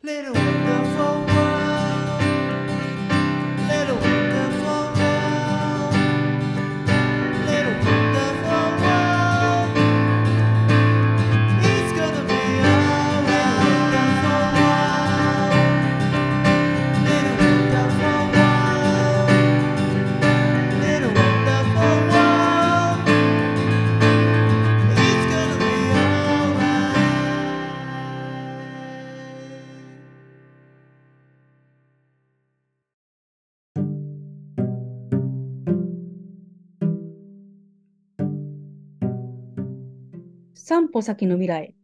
Little 散歩先の未来。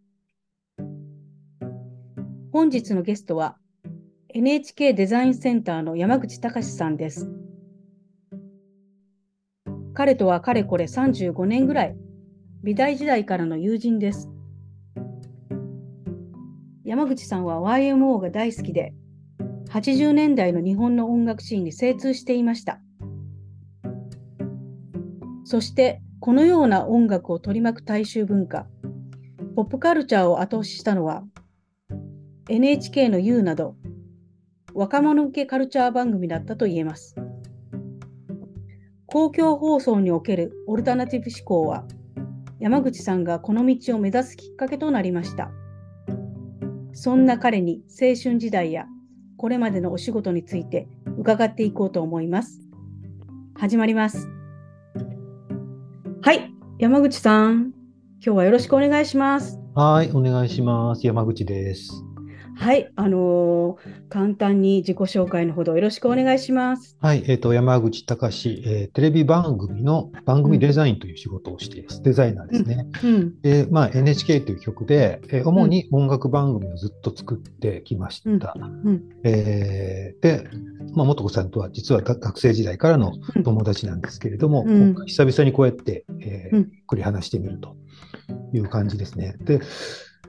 本日のゲストは NHK デザインセンターの山口隆さんです。彼とはかれこれ35年ぐらい、美大時代からの友人です。山口さんは YMO が大好きで、80年代の日本の音楽シーンに精通していました。そして、このような音楽を取り巻く大衆文化、ポップカルチャーを後押ししたのは、NHK の U など、若者向けカルチャー番組だったと言えます。公共放送におけるオルタナティブ思考は、山口さんがこの道を目指すきっかけとなりました。そんな彼に青春時代やこれまでのお仕事について伺っていこうと思います。始まります。はい、山口さん、今日はよろしくお願いします。はい、お願いします。山口です。はい、あのー簡単に自己紹介のほどよろしくお願いします。はい、えっと、山口隆、えーテレビ番組の番組デザインという仕事をしています。デザイナーですね。うん、で、まあ、NHK という曲で、えー主に音楽番組をずっと作ってきました。うん、えーで、まあ、元子さんとは実はが学生時代からの友達なんですけれども、久々にこうやって、えーうんゆっくり話してみるという感じですね。で、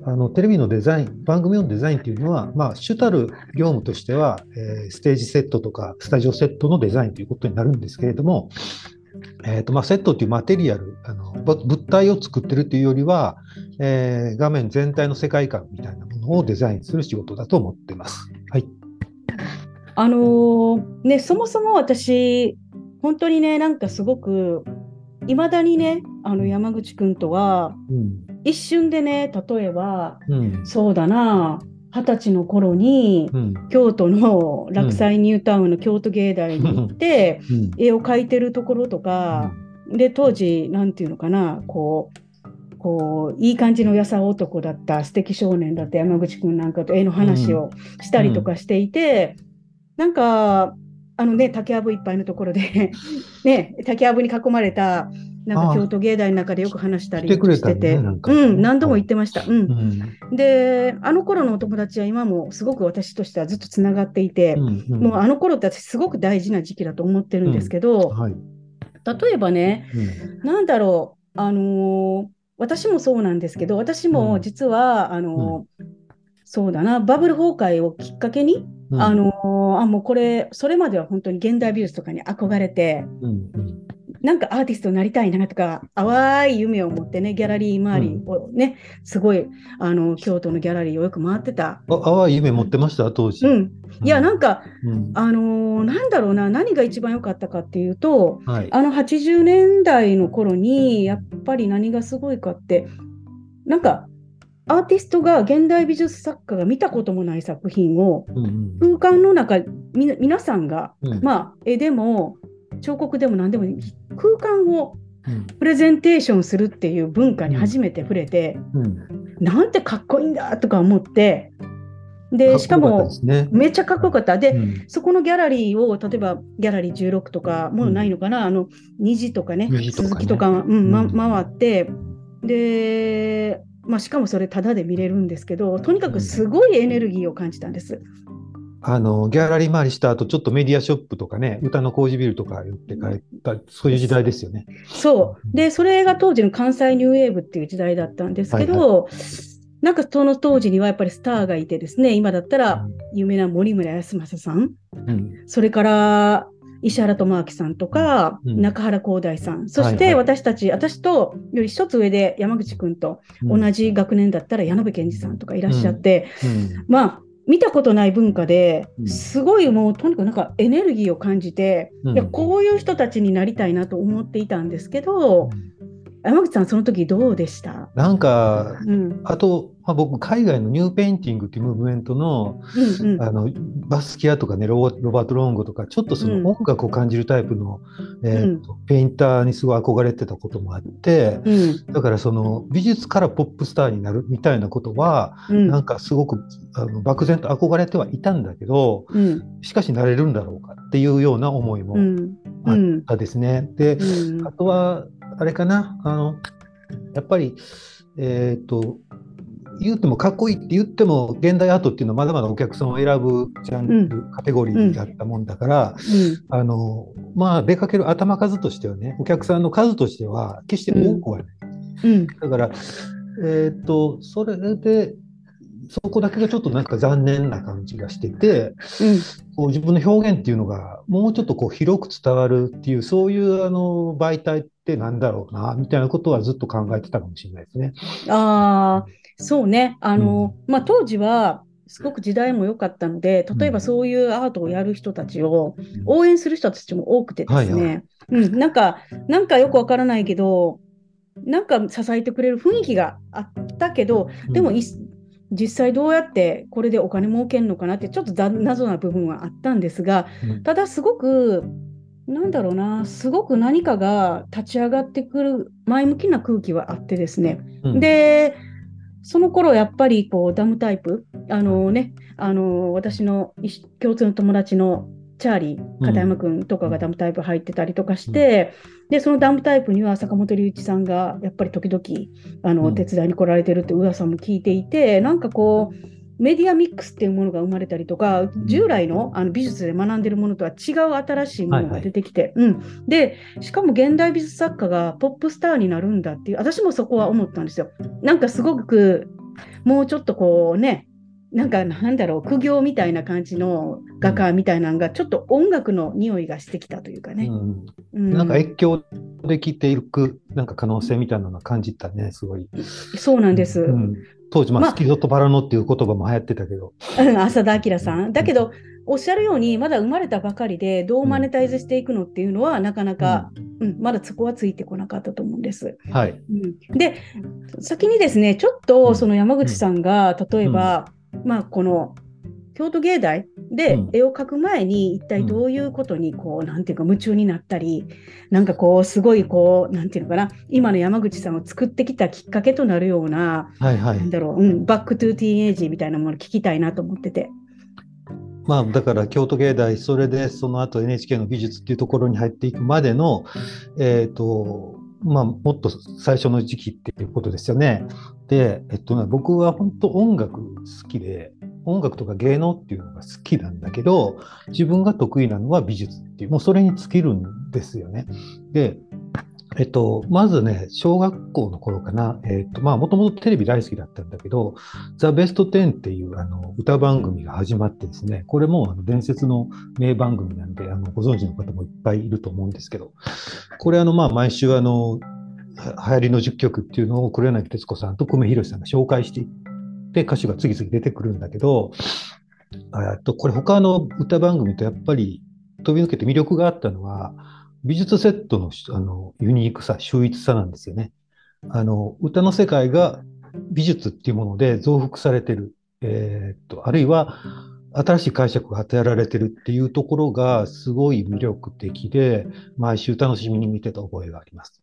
あのテレビのデザイン、番組のデザインというのは、まあ、主たる業務としては、えーステージセットとかスタジオセットのデザインということになるんですけれども、えーとまあ、セットというマテリアルあの、ぶ物体を作ってるというよりは、えー画面全体の世界観みたいなものをデザインする仕事だと思っています。はい。あのーね、そもそも私、本当にね、なんかすごく、いまだにね、あの山口くんとは、うん。一瞬でね、例えば、うん。そうだな、二十歳の頃に、うん。京都の洛西ニュータウンの京都芸大に行って、うん。絵を描いてるところとか、で、当時、なんていうのかな、こう、こう、いい感じの優さ男だった素敵少年だった山口くんなんかと絵の話をしたりとかしていて、なんか、あのね、竹やぶいっぱいのところで、ね、竹やぶに囲まれた、なんか京都芸大の中でよく話したりしたてて、うん、何度も言ってました。うんう。ん。で、あの頃のお友達は今もすごく私としてはずっとつながっていて、うん。もうあの頃って私すごく大事な時期だと思ってるんですけど、はい。例えばね、うん。なんだろう、あのー私もそうなんですけど、私も実は、あのーそうだな、バブル崩壊をきっかけに、うんあのーあ、もうこれ、それまでは本当に現代美術とかに憧れて、うん。うん。なんかアーティストになりたいなとか、淡い夢を持ってね、ギャラリー周りをね、すごい、あの、京都のギャラリーをよく回ってた。あ、淡い夢持ってました？当時。うん。いや、なんか、うん。あのーなんだろうな、何が一番良かったかっていうと、はい。あの80年代の頃に、やっぱり何がすごいかって、なんか、アーティストが、現代美術作家が見たこともない作品を、うんうん。空間の中、みな皆さんが、うんまあ、絵でも、彫刻でも何でもいい、空間をうん。プレゼンテーションするっていう文化に初めて触れて、うん。なんてかっこいいんだとか思って、で、しかも。めっちゃかっこよかった。で、うん。そこのギャラリーを、例えばギャラリー16とか、もうないのかな、あの虹とかね、虹とかね。鈴木とか、うんまうん。回って、で、まあ、しかもそれ、タダで見れるんですけど、とにかくすごいエネルギーを感じたんです。あの、ギャラリー回りした後、ちょっとメディアショップとかね、歌の工事ビルとか寄って帰った、そういう時代ですよね。そう。で、それが当時の関西ニューウェーブっていう時代だったんですけど、なんかその当時にはやっぱりスターがいてですね、今だったら有名な森村康政さん、うん。それから石原智明さんとか、うん。中原光大さん、そしはい。はいて私たち、私とより一つ上で山口君とうん。同じ学年だったら矢野部健二さんとかいらっしゃって、うん。まあ、見たことない文化でうん。すごいもうとにかくなんかエネルギーを感じて、うん。いやこういう人たちになりたいなと思っていたんですけど、山口さんその時どうでした、なんか、うん。あと、まあ、僕、海外の new painting っていうムーブメントのうんうん。あのバスキアとかねロバ、ロバート・ロンゴとか、ちょっとそうん。の音楽を感じるタイプの、えーとペインターにすごい憧れてたこともあって、うん。だからその美術からポップスターになるみたいなことは、うん。なんかすごくあの漠然と憧れてはいたんだけど、うん。しかしなれるんだろうかっていうような思いもうん。あっうんたですね。で、うん。あとは、あれかな、あの、やっぱり、えっ、と、言ってもかっこいいって言っても、現代アートっていうのはまだまだお客さんを選ぶジャンル、カテゴリーだったもんだから、あの、まあ、出かける頭数としてはね、お客さんの数としては、決して多くはない。うん。だから、えっ、と、それで、そこだけがちょっとなんか残念な感じがしてて、こう自分の表現っていうのがもうちょっとこう広く伝わるっていうそういうあの媒体ってなんだろうなみたいなことはずっと考えてたかもしれないですね。ああ、そうね。あの、まあ、当時は、すごく時代も良かったので、例えばそういうアートをやる人たちを応援する人たちも多くてですはいはね、うん、なんか、なんかよくわからないけど、なんか支えてくれる雰囲気があったけど、でもい実際どうやってこれでお金儲けるのかなってちょっとだ謎な部分はあったんですが、うん。ただすごく、なんだろうな、すごく何かが立ち上がってくる前向きな空気はあってですね、うん、で、その頃やっぱりこうダムタイプ、あのね、あの私の共通の友達のチャーリー、片山君とかがダムタイプ入ってたりとかして、で、そのダムタイプには坂本龍一さんがやっぱり時々あの、うん。手伝いに来られてるって噂も聞いていて、なんかこう、メディアミックスっていうものが生まれたりとか、従来のあの美術で学んでるものとは違う新しいものが出てきて、うん、で、しかも現代美術作家がポップスターになるんだっていう、私もそこは思ったんですよ。なんかすごく、もうちょっとこうね、なんかなんだろう、苦行みたいな感じの画家みたいなのが、ちょっと音楽の匂いがしてきたというかね。うんうんなんか越境できていくなんか可能性みたいなのを感じたね、すごい。そうなんです。うん当時、まあ、まあスキゾとバラノっていう言葉も流行ってたけど。うん浅田明さん。だけど、おっしゃるように、まだ生まれたばかりで、どうマネタイズしていくのっていうのは、なかなか、うんまだそこはついてこなかったと思うんです。はい。うんで、先にですね、ちょっとその山口さんが、例えば、まあ、この京都芸大でうん絵を描く前に、一体どういうことに、こう、なんていうか、夢中になったり、なんかこう、すごい、こう、なんていうのかな、今の山口さんを作ってきたきっかけとなるような、はいはいなん。だろう、うん、 back to teenage みたいなものを聞きたいなと思ってて。まあ、だから京都芸大、それでその後 NHK の美術っていうところに入っていくまでの、えっ、と、まあ、もっと最初の時期っていうことですよね。で、えっとね、僕は本当音楽好きで、音楽とか芸能っていうのが好きなんだけど、自分が得意なのは美術っていう、もうそれに尽きるんですよね。で、えっと、まずね、小学校の頃かな、えっと、まあ、もともとテレビ大好きだったんだけど、ザ・ベスト10っていうあの歌番組が始まってですね、これもあの伝説の名番組なんで、あのご存知の方もいっぱいいると思うんですけど、これあの、まあ、毎週あの、流行りの10曲っていうのを黒柳徹子さんと久米宏さんが紹介していって、歌手が次々出てくるんだけど、あとこれ他の歌番組とやっぱり飛び抜けて魅力があったのは、美術セットのあのユニークさ、秀逸さなんですよね。あの歌の世界が美術っていうもので増幅されてる、えーっとあるいは新しい解釈が与えられてるっていうところがすごい魅力的で、毎週楽しみに見てた覚えがあります。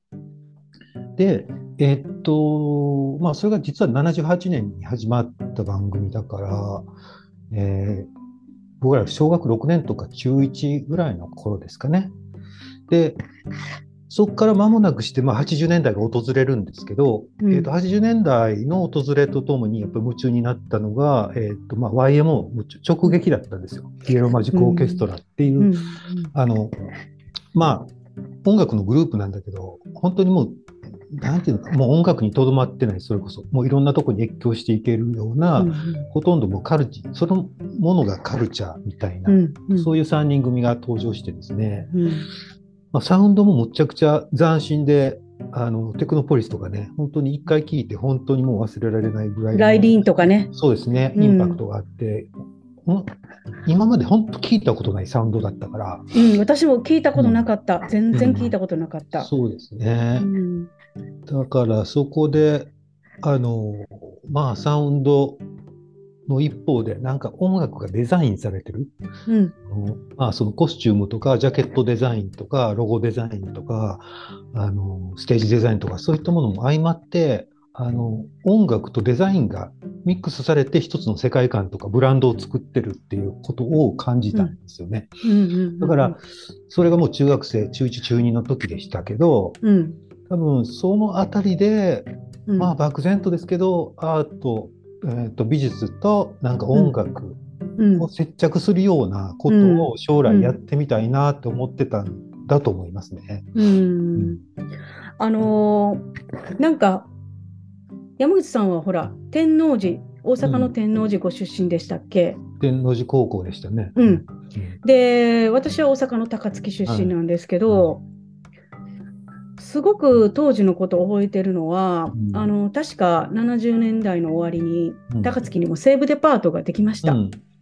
で、えーっと、まあ、それが実は78年に始まった番組だから、えー僕ら小学6年とか中1ぐらいの頃ですかね。で、そこから間もなくして、まあ、80年代が訪れるんですけど、うん。えーと80年代の訪れとともにやっぱり夢中になったのが、えーとまあ、YMO 直撃だったんですよ。イエローマジックオーケストラっていう、うん。あの、まあ、音楽のグループなんだけど、本当にもう、なんていうのか、もう音楽にとどまってない、それこそ、もういろんなとこに越境していけるような、うんほとんどもうカルチ、そのものがカルチャーみたいな、うんうん。そういう3人組が登場してですね、うんまあ、サウンドもむちゃくちゃ斬新で、あのテクノポリスとかね、本当に一回聴いて本当にもう忘れられないぐらいの。ライリーンとかね。そうですね、うんインパクトがあって、ん今まで本当聞いたことないサウンドだったから、うん、私も聞いたことなかった。全然聞いたことなかった。そうですね。うんだからそこで、あの、まあサウンドの一方で、なんか音楽がデザインされてる？うんあのまあそのコスチュームとか、ジャケットデザインとか、ロゴデザインとか、あの、ステージデザインとか、そういったものも相まって、あの、音楽とデザインがミックスされて一つの世界観とかブランドを作ってるっていうことを感じたんですよね。だから、それがもう中学生、中1、中2の時でしたけど、うん多分そのあたりで、うんまあ漠然とですけど、アート、えーと美術となんか音楽うん。を接着するようなことを将来やってみたいなと思ってたんだと思いますね。うん。あのーなんか山口さんはほら天王寺大阪の天王寺ご出身でしたっけ、天王寺高校でしたね。うん。うん。で私は大阪の高槻出身なんですけど、すごく当時のことを覚えてるのは、うん。あの確か70年代の終わりにうん。高槻にも西部デパートができました。う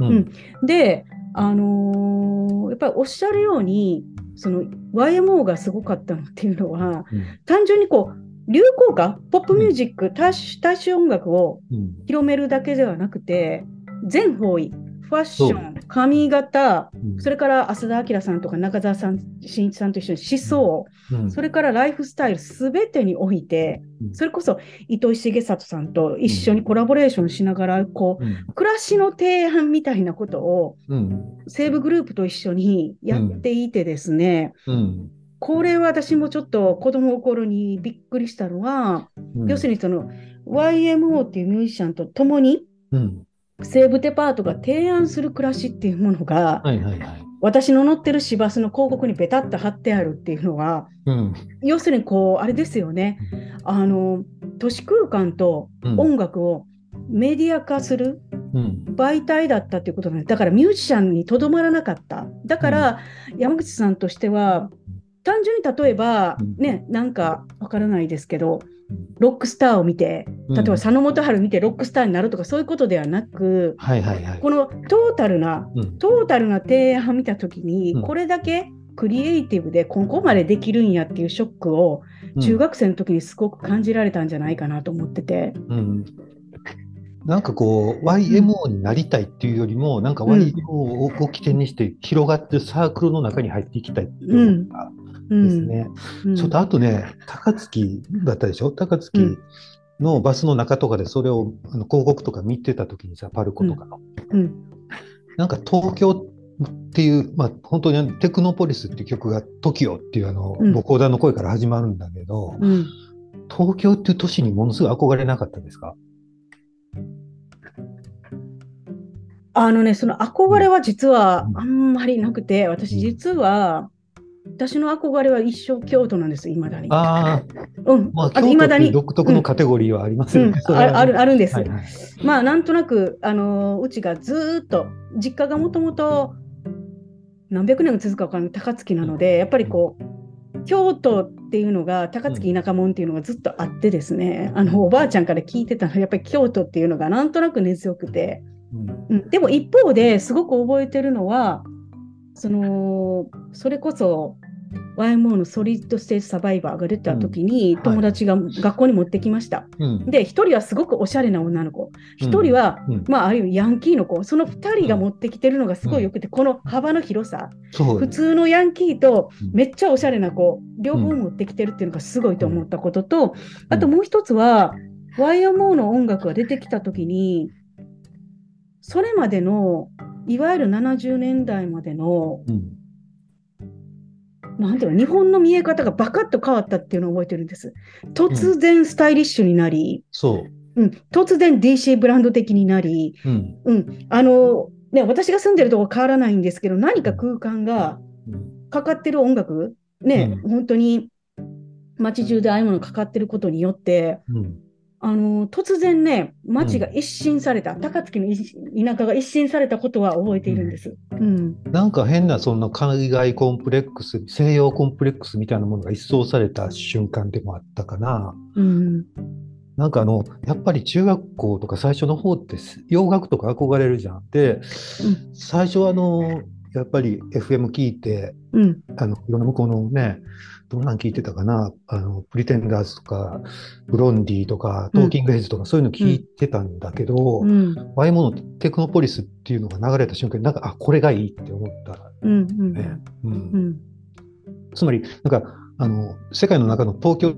ん。で、あのーやっぱりおっしゃるようにその YMO がすごかったのっていうのはうん。単純にこう流行歌ポップミュージック、大衆音楽をうん。広めるだけではなくて全方位ファッショそン髪型うん。それから浅田明さんとか中澤さん新一さんと一緒に思想、うん。それからライフスタイルすべてにおいてうん。それこそ糸井重里さんと一緒にコラボレーションしながらこううん。暮らしの提案みたいなことをうん。西武グループと一緒にやっていてですね、うん。これは私もちょっと子供の頃にびっくりしたのは、うん。要するにその YMO っていうミュージシャンと共にうん西武デパートが提案する暮らしっていうものが、はいはいはい。私の乗ってる市バスの広告にベタッと貼ってあるっていうのはうん。要するにこうあれですよね。あの都市空間とうん。音楽をメディア化するうん。媒体だったっていうことなんですだからミュージシャンにとどまらなかった。だから、山口さんとしては単純に例えば、うん。ねなんかわからないですけどうんロックスターを見てうん。例えば佐野元春見てロックスターになるとかそういうことではなくはいはいはい。このトータルなうん。トータルな提案を見たときに、うん。これだけクリエイティブでここまでできるんやっていうショックを中学生の時にすごく感じられたんじゃないかなと思ってて。うん。なんかこう YMO になりたいっていうよりも、なんか YMO を起点にして広がってるサークルの中に入っていきたいっていうのがうんですね。うん。ちょっとあとね、高槻だったでしょ？高槻のバスの中とかでそれをあの広告とか見てた時にさ、パルコとかの。うん。なんか東京っていう、まあ本当にテクノポリスっていう曲が TOKIO っていうあの、うん。ボコーダーの声から始まるんだけど、うん。東京っていう都市にものすごい憧れなかったですか？あのね、その憧れは実はうん。あんまりなくて、私実は、私の憧れは一生京都なんです、いまだに。ああ、うん、まあ、京都に、独特のカテゴリーはありますうん。よね。それはね。ああるあるんです。はいはい。まあ、なんとなく、あのーうちがずーっと、実家がもともと何百年も続くか分からない高槻なので、やっぱりこう、京都っていうのが、高槻田舎者っていうのがずっとあってですね、あのおばあちゃんから聞いてたのは、やっぱり京都っていうのがなんとなく根強くて、うん。うん、でも一方ですごく覚えてるのは、そのそれこそ YMO のソリッドステージサバイバーが出た時に、はい。友達が学校に持ってきました。うん。で、一人はすごくおしゃれな女の子、一人は、うん。まあ、あるいはヤンキーの子、その二人が持ってきてるのがすごいよくて、この幅の広さ、普通のヤンキーとうん。めっちゃおしゃれな子、両方持ってきてるっていうのがすごいと思ったことと、あともう一つは、YMO の音楽が出てきたときに、それまでの、いわゆる70年代までの、うんなんていうの、日本の見え方がバカッと変わったっていうのを覚えてるんです。突然スタイリッシュになり、そう。うん、突然 DC ブランド的になり、うん。うん、あの、ね、私が住んでるとこ変わらないんですけど、何か空間がうん。かかってる音楽、ね、う本当に街中でああいうものがかかってることによって、うんあの突然ね、街が一新された、高槻の一田舎が一新されたことは覚えているんです。うん。なんか変なそんな海外コンプレックス、西洋コンプレックスみたいなものが一掃された瞬間でもあったかな。うん。なんかあの、やっぱり中学校とか最初の方って洋楽とか憧れるじゃん。で、最初はあの、やっぱり FM 聞いて、うん。あの、いろんな向こうのね、どんなん聞いてたかな、あの、プリテンダーズとか、ブロンディとか、トーキングヘッズとか、そういうの聞いてたんだけど、うん。ワイモノテクノポリスっていうのが流れた瞬間に、なんか、あ、これがいいって思った。ね。つまり、なんか、あの、世界の中の東京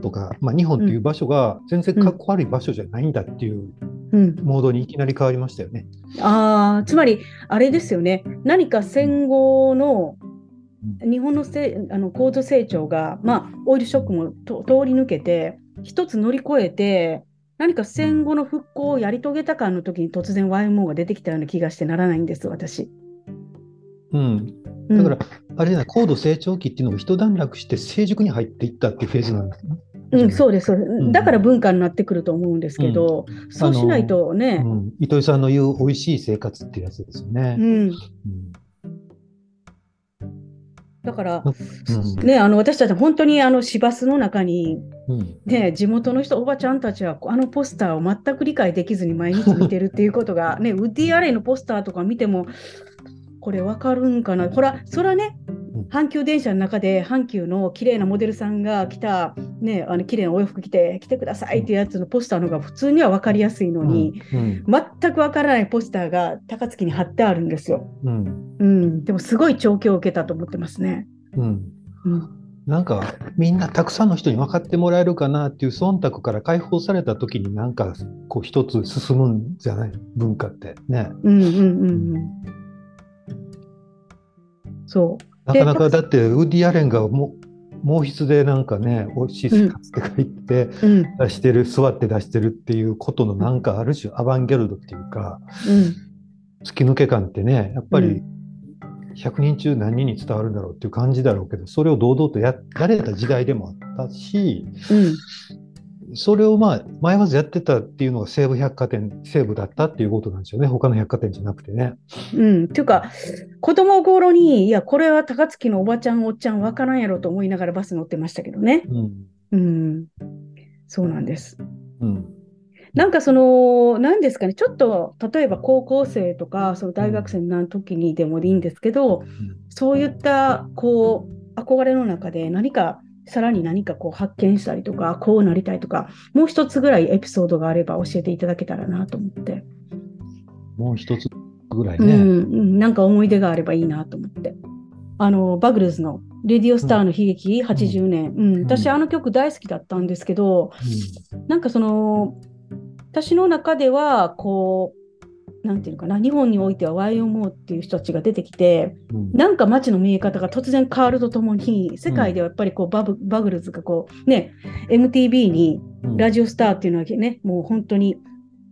とか、まあ、日本っていう場所が全然かっこ悪い場所じゃないんだっていううん。モードにいきなり変わりましたよね。ああ、つまり、あれですよね。何か戦後の日本のせあの高度成長が、まあ、オイルショックもと通り抜けて、一つ乗り越えて、何か戦後の復興をやり遂げたかの時に突然 YMO が出てきたような気がしてならないんです、私。うん。うん。だから、あれじゃない、高度成長期っていうのが一段落して成熟に入っていったっていうフェーズなんですね。うん、そうです、だから文化になってくると思うんですけど、そうしないとね、うん、糸井さんの言う美味しい生活っていうやつですよね。うん、うんだから、うん。ね、あの私たち本当にあの市バスの中に、うん。ね、地元の人、おばちゃんたちはあのポスターを全く理解できずに毎日見てるっていうことが、ね、ウッディ・アレイのポスターとか見ても、これわかるんかな、ほら、それはねうん、阪急電車の中で阪急の綺麗なモデルさんが来た、ね、あの綺麗なお洋服着て、来てくださいっていうやつのポスターの方が普通には分かりやすいのに、うん全くわからないポスターが高槻に貼ってあるんですよ。うんうん、でもすごい調教を受けたと思ってますね。うんうんなんかみんなたくさんの人に分かってもらえるかなっていう忖度から解放された時になんかこう一つ進むんじゃない文化ってね。うんうんうんうん。そう。なかなかだってウッディ・アレンがも毛筆でなんかね美味しい生活って書いてうん。出してる、座って出してるっていうことのなんかある種アバンギャルドっていうかうん。突き抜け感ってねやっぱうり100人中何人に伝わるんだろうっていう感じだろうけどそれを堂々とややれた時代でもあったしうんそれをまあ迷わずやってたっていうのが西武百貨店西武だったっていうことなんですよね他の百貨店じゃなくてね。うん。っていうか、子供頃に、いや、これは高槻のおばちゃん、おっちゃん、わからんやろと思いながらバス乗ってましたけどね。うんうん。そうなんです。うんなんかその、何ですかね、ちょっと、例えば高校生とか、その大学生の時にでもいいんですけど、そういった、こう、憧れの中で何か、さらに何かこう発見したりとか、こうなりたいとか、もう一つぐらいエピソードがあれば教えていただけたらなと思って。もう一つぐらいうん、ね。うんなんか思い出があればいいなと思って。あの、バグルズのレディオスターの悲劇80年。うん、私あの曲大好きだったんですけど、なんかその、私の中では、こう、なんていうのかな、日本においては YMO っていう人たちが出てきて、うん。なんか街の見え方が突然変わるとともに、世界ではやっぱりこうバブバグルズがこう、ね、MTV にうん。ラジオスターっていうのはね、もう本当に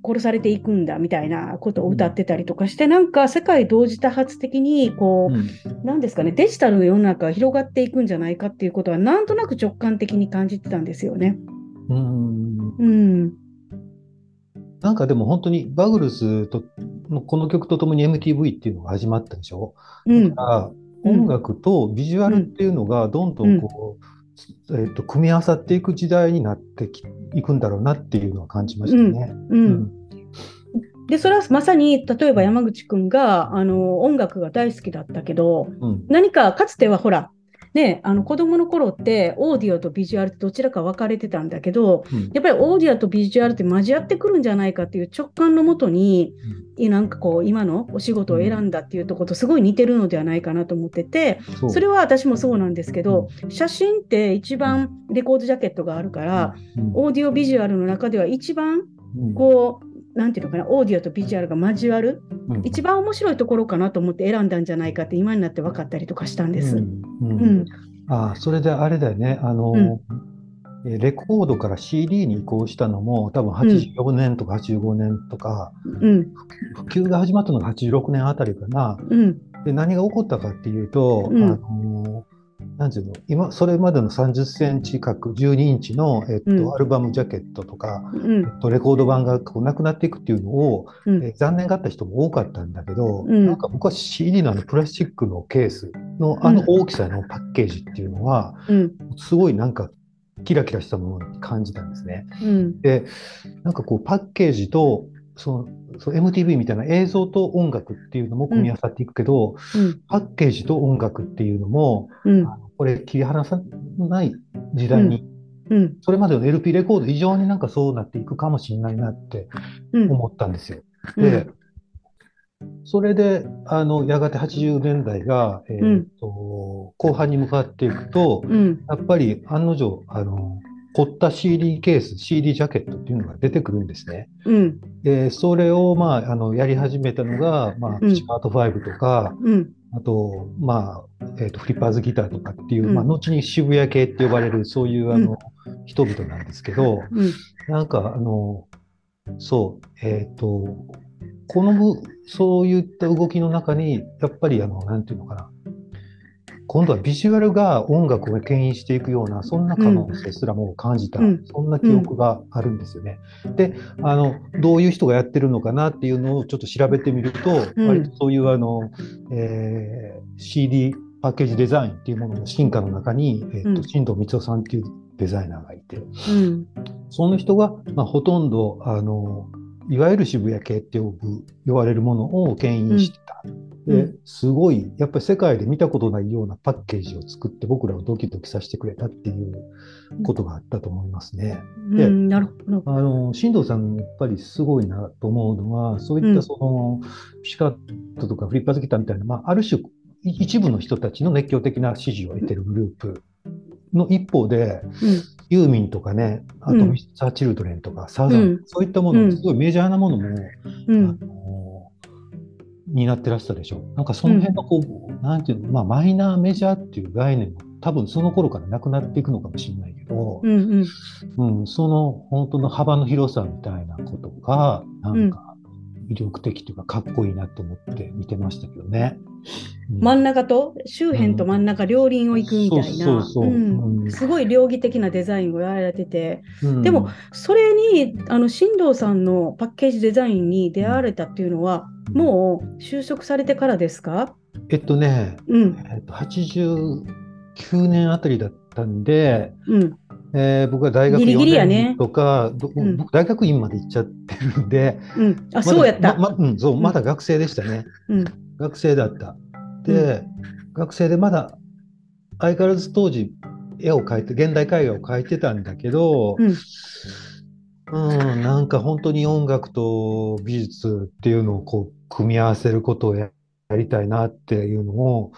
殺されていくんだみたいなことを歌ってたりとかして、なんか世界同時多発的に、こうん。う、なんですかね、デジタルの世の中が広がっていくんじゃないかっていうことは、なんとなく直感的に感じてたんですよね。うん。うん。なんかでも本当にバグルスとのこの曲とともに MTV っていうのが始まったでしょ？うんだ。からうん音楽とビジュアルっていうのがどんどんこう、えっと組み合わさっていく時代になってきいくんだろうなっていうのは感じましたね。う。うんで、それはまさに、例えば山口くんが、あの、音楽が大好きだったけど、うん何かかつてはほら、ね、あの子供の頃ってオーディオとビジュアルってどちらか分かれてたんだけど、うん。やっぱりオーディオとビジュアルって交わってくるんじゃないかっていう直感のもとに、いなんかこう今のお仕事を選んだっていうところとすごい似てるのではないかなと思ってて、そう。それは私もそうなんですけど、写真って一番レコードジャケットがあるから、うん。オーディオビジュアルの中では一番うん。こう、なんていうのかな、オーディオとビジュアルが交わる、うん。一番面白いところかなと思って選んだんじゃないかって今になって分かったりとかしたんです。うん。ああそれであれだよね、あの、えレコードから CD に移行したのも、多分84年とか85年とか、うん。普及が始まったのが86年あたりかな。うん。で、何が起こったかっていうと、うん。あのなんていうの、今、それまでの30センチ角、12インチの、えっとうんアルバムジャケットとか、うんえっと、レコード版がこうなくなっていくっていうのを、うんえー残念がった人も多かったんだけど、うんなんか僕は CD のあのプラスチックのケースのあの大きさのパッケージっていうのは、うんすごいなんかキラキラしたものに感じたんですね。うん。で、なんかこうパッケージとそのそう MTV みたいな映像と音楽っていうのも組み合わさっていくけど、うん。パッケージと音楽っていうのも、うん。これ切り離さない時代に、うん。それまでの LP レコード以上になんかそうなっていくかもしれないなってうん。思ったんですよ。うんで、それで、あの、やがて80年代が、えーと後半に向かっていくと、うん。やっぱり案の定、あの、凝った CD ケース、CD ジャケットっていうのが出てくるんですね。うん。で、それを、まあ、あの、やり始めたのが、まあ、うんシャート5とか、うん。あと、まあ、えっ、と、フリッパーズギターとかっていう、うんまあ、後に渋谷系って呼ばれる、そういう、あの、人々なんですけど、うん。なんか、あの、そう、えっ、と、このぶ、そういった動きの中に、やっぱり、あの、なんていうのかな。今度はビジュアルが音楽を牽引していくような、そんな可能性すらも感じた、うんそんな記憶があるんですよね。で、あの、どういう人がやってるのかなっていうのをちょっと調べてみると、うん割とそういうあの、えー CD パッケージデザインっていうものの進化の中に、えっ、うんと、新藤光夫さんっていうデザイナーがいて、うん。その人が、まあ、ほとんど、あの、いわゆる渋谷系って呼ぶ、呼ばれるものを牽引してた。うんで、すごい、やっぱり世界で見たことないようなパッケージを作って僕らをドキドキさせてくれたっていうことがあったと思いますね。でうん。なるほど。あの、新藤さん、やっぱりすごいなと思うのは、そういったその、ピシカットとかフリッパーズギターみたいな、まあ、ある種、い一部の人たちの熱狂的な支持を得てるグループの一方で、ユーミンとかね、あとうんミスター・チルドレンとかサザン、うんそういったもの、うんすごいメジャーなものも、うん。うん。あのになってらしたでしょ。なんかその辺のこう、なんていうの、まあマイナーメジャーっていう概念も多分その頃からなくなっていくのかもしれないけど、うん。うん。うん、その本当の幅の広さみたいなことが、なんか魅力的というかかっこいいなと思って見てましたけどね。うん。真ん中と周辺と真ん中両輪を行くみたいな、すごい両義的なデザインをやられてて、うん。でもそれにあの新藤さんのパッケージデザインに出会われたっていうのは、もう就職されてからですか？えっとね、うん、えっと、89年あたりだったんで、うん、えー僕は大学ギリギリや4ね年とか、どうん僕大学院まで行っちゃってるんで、うん。あ、そうやった。ままうん、そう、うんまだ学生でしたね。うん、学生だった。で、学生でまだ相変わらず当時絵を描いて、現代絵画を描いてたんだけど、うん、うん、なんか本当に音楽と美術っていうのをこう組み合わせることをややりたいなっていうのを、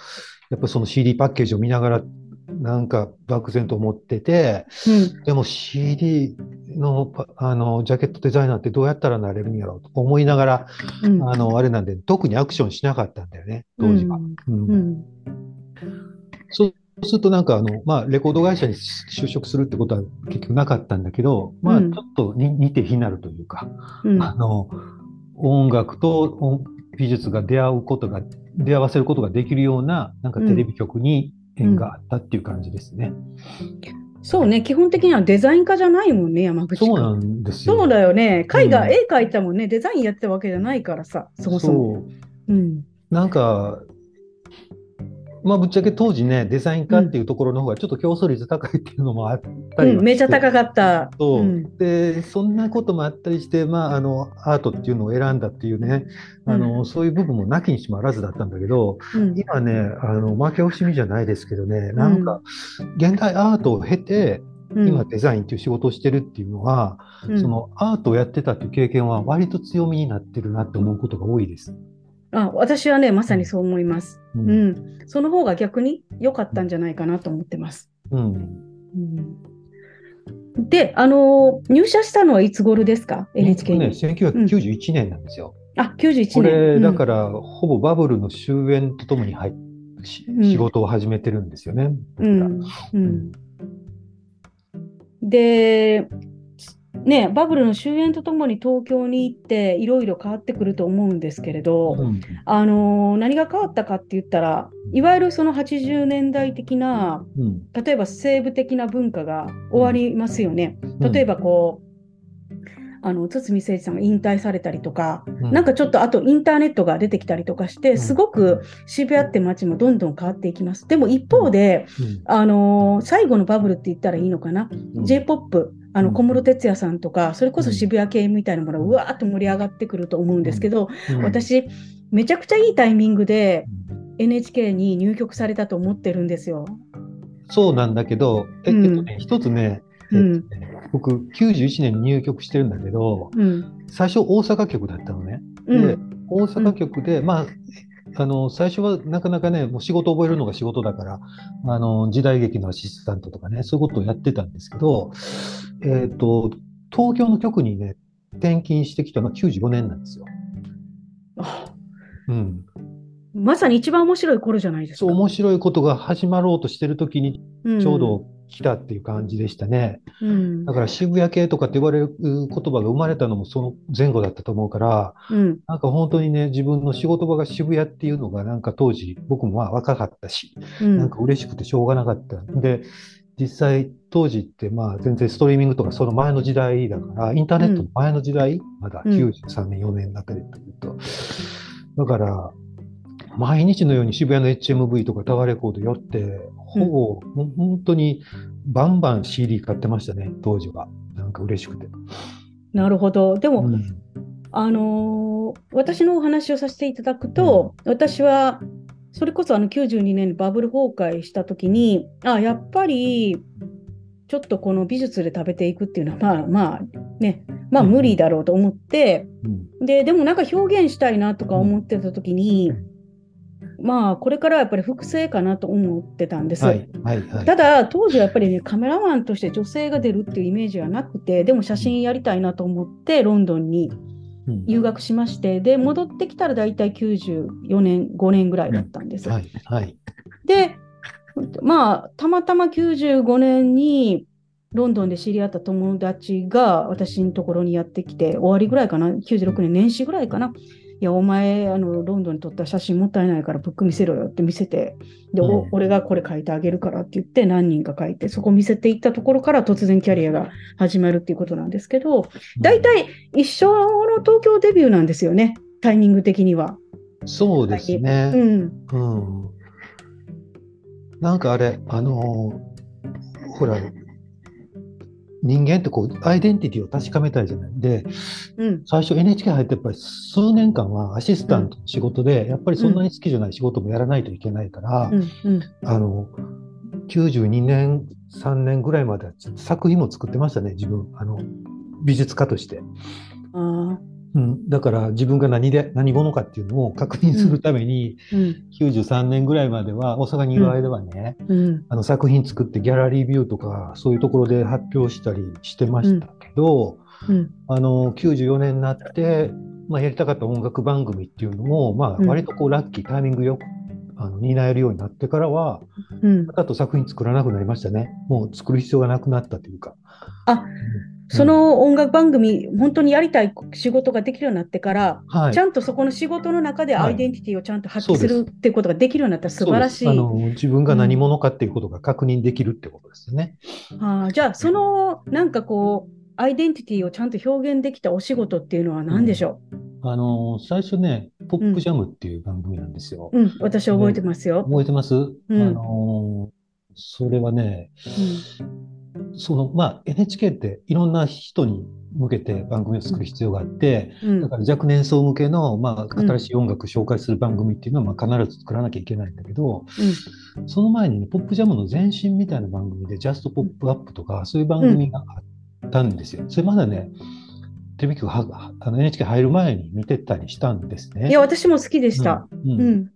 やっぱその CD パッケージを見ながら、なんか漠然と思ってて、うん、でも CD のパあのジャケットデザイナーってどうやったらなれるんやろうと思いながら、うん、あの、あれなんで、特にアクションしなかったんだよね、当時は。そうするとなんかあの、まあ、レコード会社に就職するってことは結局なかったんだけど、まあ、うん。ちょっとに似て非なるというか、うん、あの、音楽と音美術が出会うことが、出会わせることができるような、なんかテレビ局に縁があったっていう感じですね。そうね、基本的にはデザイン科じゃないもんね、山口君。そうなんですよ。そうだよね。絵画、うん絵描いたもんね、デザインやってたわけじゃないからさ、そもそも。そううん、なんか、まあ、ぶっちゃけ当時ね、デザイン科っていうところの方がちょっと競争率高いっていうのもあったりはうん、めちゃ高かった。そう、うん。でそんなこともあったりして、まあ、あのアートっていうのを選んだっていうね、あのそういう部分もなきにしもあらずだったんだけどうん。今ねあの負け惜しみじゃないですけどねなんか現代アートを経てうん。今デザインっていう仕事をしてるっていうのは、うん。そのアートをやってたっていう経験は割と強みになってるなって思うことが多いです。あ私はね、まさにそう思います。ううんん、その方が逆に良かったんじゃないかなと思ってます。うんうん、で、あのー入社したのはいつ頃ですか、NHK ね、に。1991年なんですよ。あ、91これ、年。だから、ほぼバブルの終焉とともに入仕事を始めてるんですよね。うんうんで、ね、バブルの終焉とともに東京に行っていろいろ変わってくると思うんですけれど、うん。あのー何が変わったかって言ったらいわゆるその80年代的なうん。例えば西部的な文化が終わりますよね。うん。例えばこう、あの堤誠一さんが引退されたりとか、うなんかちょっとあとインターネットが出てきたりとかして、ん。すごく渋谷って街もどんどん変わっていきます。でも一方で、うん。あのー最後のバブルって言ったらいいのかな、うん。J-POP、あうん。の小室哲哉さんとか、それこそ渋谷系みたいなものがうわーっと盛り上がってくると思うんですけど、うん。私、めちゃくちゃいいタイミングでうん。NHK に入局されたと思ってるんですよ。そうなんだけど、えうん。えっとね、一つね、うん。僕、91年に入局してるんだけど、うん。最初大阪局だったのね。でうん。大阪局で、まあ、あの、最初はなかなかね、もう仕事覚えるのが仕事だから、あの、時代劇のアシスタントとかね、そういうことをやってたんですけど、えっと、東京の局にね、転勤してきたのは95年なんですよ。あうん。まさに一番面白い頃じゃないですか。そう、面白いことが始まろうとしてる時に、うんちょうど来たっていう感じでしたね。うん。だから渋谷系とかって言われる言葉が生まれたのもその前後だったと思うから、うん。なんか本当にね、自分の仕事場が渋谷っていうのがなんか当時僕もまあ若かったし、うん。なんか嬉しくてしょうがなかった。で、実際当時ってまあ全然ストリーミングとかその前の時代だから、インターネットの前の時代、まだうん93年、4年だけでというと、だから、毎日のように渋谷の HMV とかタワーレコード寄って、ほぼ、もう本当にバンバン CD 買ってましたね、当時は。なんか嬉しくて。なるほど。でも、うん。あのー私のお話をさせていただくと、私はそれこそあの92年にバブル崩壊した時にあやっぱりちょっとこの美術で食べていくっていうのはまあまあねまあうん。無理だろうと思って、うん。ででもなんか表現したいなとか思ってた時に、まあこれからはやっぱり複製かなと思ってたんです。はい、はい、はい。ただ当時はやっぱりねカメラマンとして女性が出るっていうイメージはなくてでも写真やりたいなと思ってロンドンにうん留学しましてで戻ってきたら大体94年5年ぐらいだったんです。はい、はい。でまあたまたま95年にロンドンで知り合った友達が私のところにやってきて終わりぐらいかな？96年年始ぐらいかな？いやお前あのロンドンに撮った写真もったいないからブック見せろよって見せてで、おうん俺がこれ書いてあげるからって言って何人か書いてそこ見せていったところから突然キャリアが始まるっていうことなんですけど大体一緒の東京デビューなんですよねタイミング的には。そうですね。うんうん。なんかあれ、あのーほら、人間ってこう、アイデンティティを確かめたいじゃない。で、うん最初 NHK 入ってやっぱり数年間はアシスタントの仕事で、やっぱりそんなに好きじゃない仕事もやらないといけないから、うんうんあの、92年、3年ぐらいまでは作品も作ってましたね、自分。あの、美術家として。あうん、だから自分が何で、何者かっていうのを確認するために、ーうん。93年ぐらいまでは、大阪にいる間はね、うん。あの作品作ってギャラリービューとか、そういうところで発表したりしてましたけど、うん。あの、94年になって、まあ、やりたかった音楽番組っていうのも、まあ、うん。割とこう、ラッキー、タイミングよく、あの、担えるようになってからは、うん。あと作品作らなくなりましたね。もう作る必要がなくなったというか。あうんその音楽番組、本当にやりたい仕事ができるようになってから、はい。ちゃんとそこの仕事の中ではい。アイデンティティをちゃんと発揮すす。るっていうことができるようになったら素晴らしい。あの自分が何者かっていうことが確認できるってことですよね。あーじゃあ、そのなんかこう、アイデンティティをちゃんと表現できたお仕事っていうのは何でしょあの最初ね、ポップジャムっていう番組なんですよ。う、うん、私覚えてますよ。覚えてます、ん。あのそれはね、そのまあ NHK っていろんな人に向けて番組を作る必要があって、うん。だから若年層向けの、まあ、新しい音楽を紹介する番組っていうのは、まあ、必ず作らなきゃいけないんだけど、その前にね、ポップジャムの前身みたいな番組で、ジャストポップアップとか、そういう番組があったんですよ。それまだね、テレビ局はあの NHK 入る前に見てたりしたんですね。いや、私も好きでした。うん。うん。うん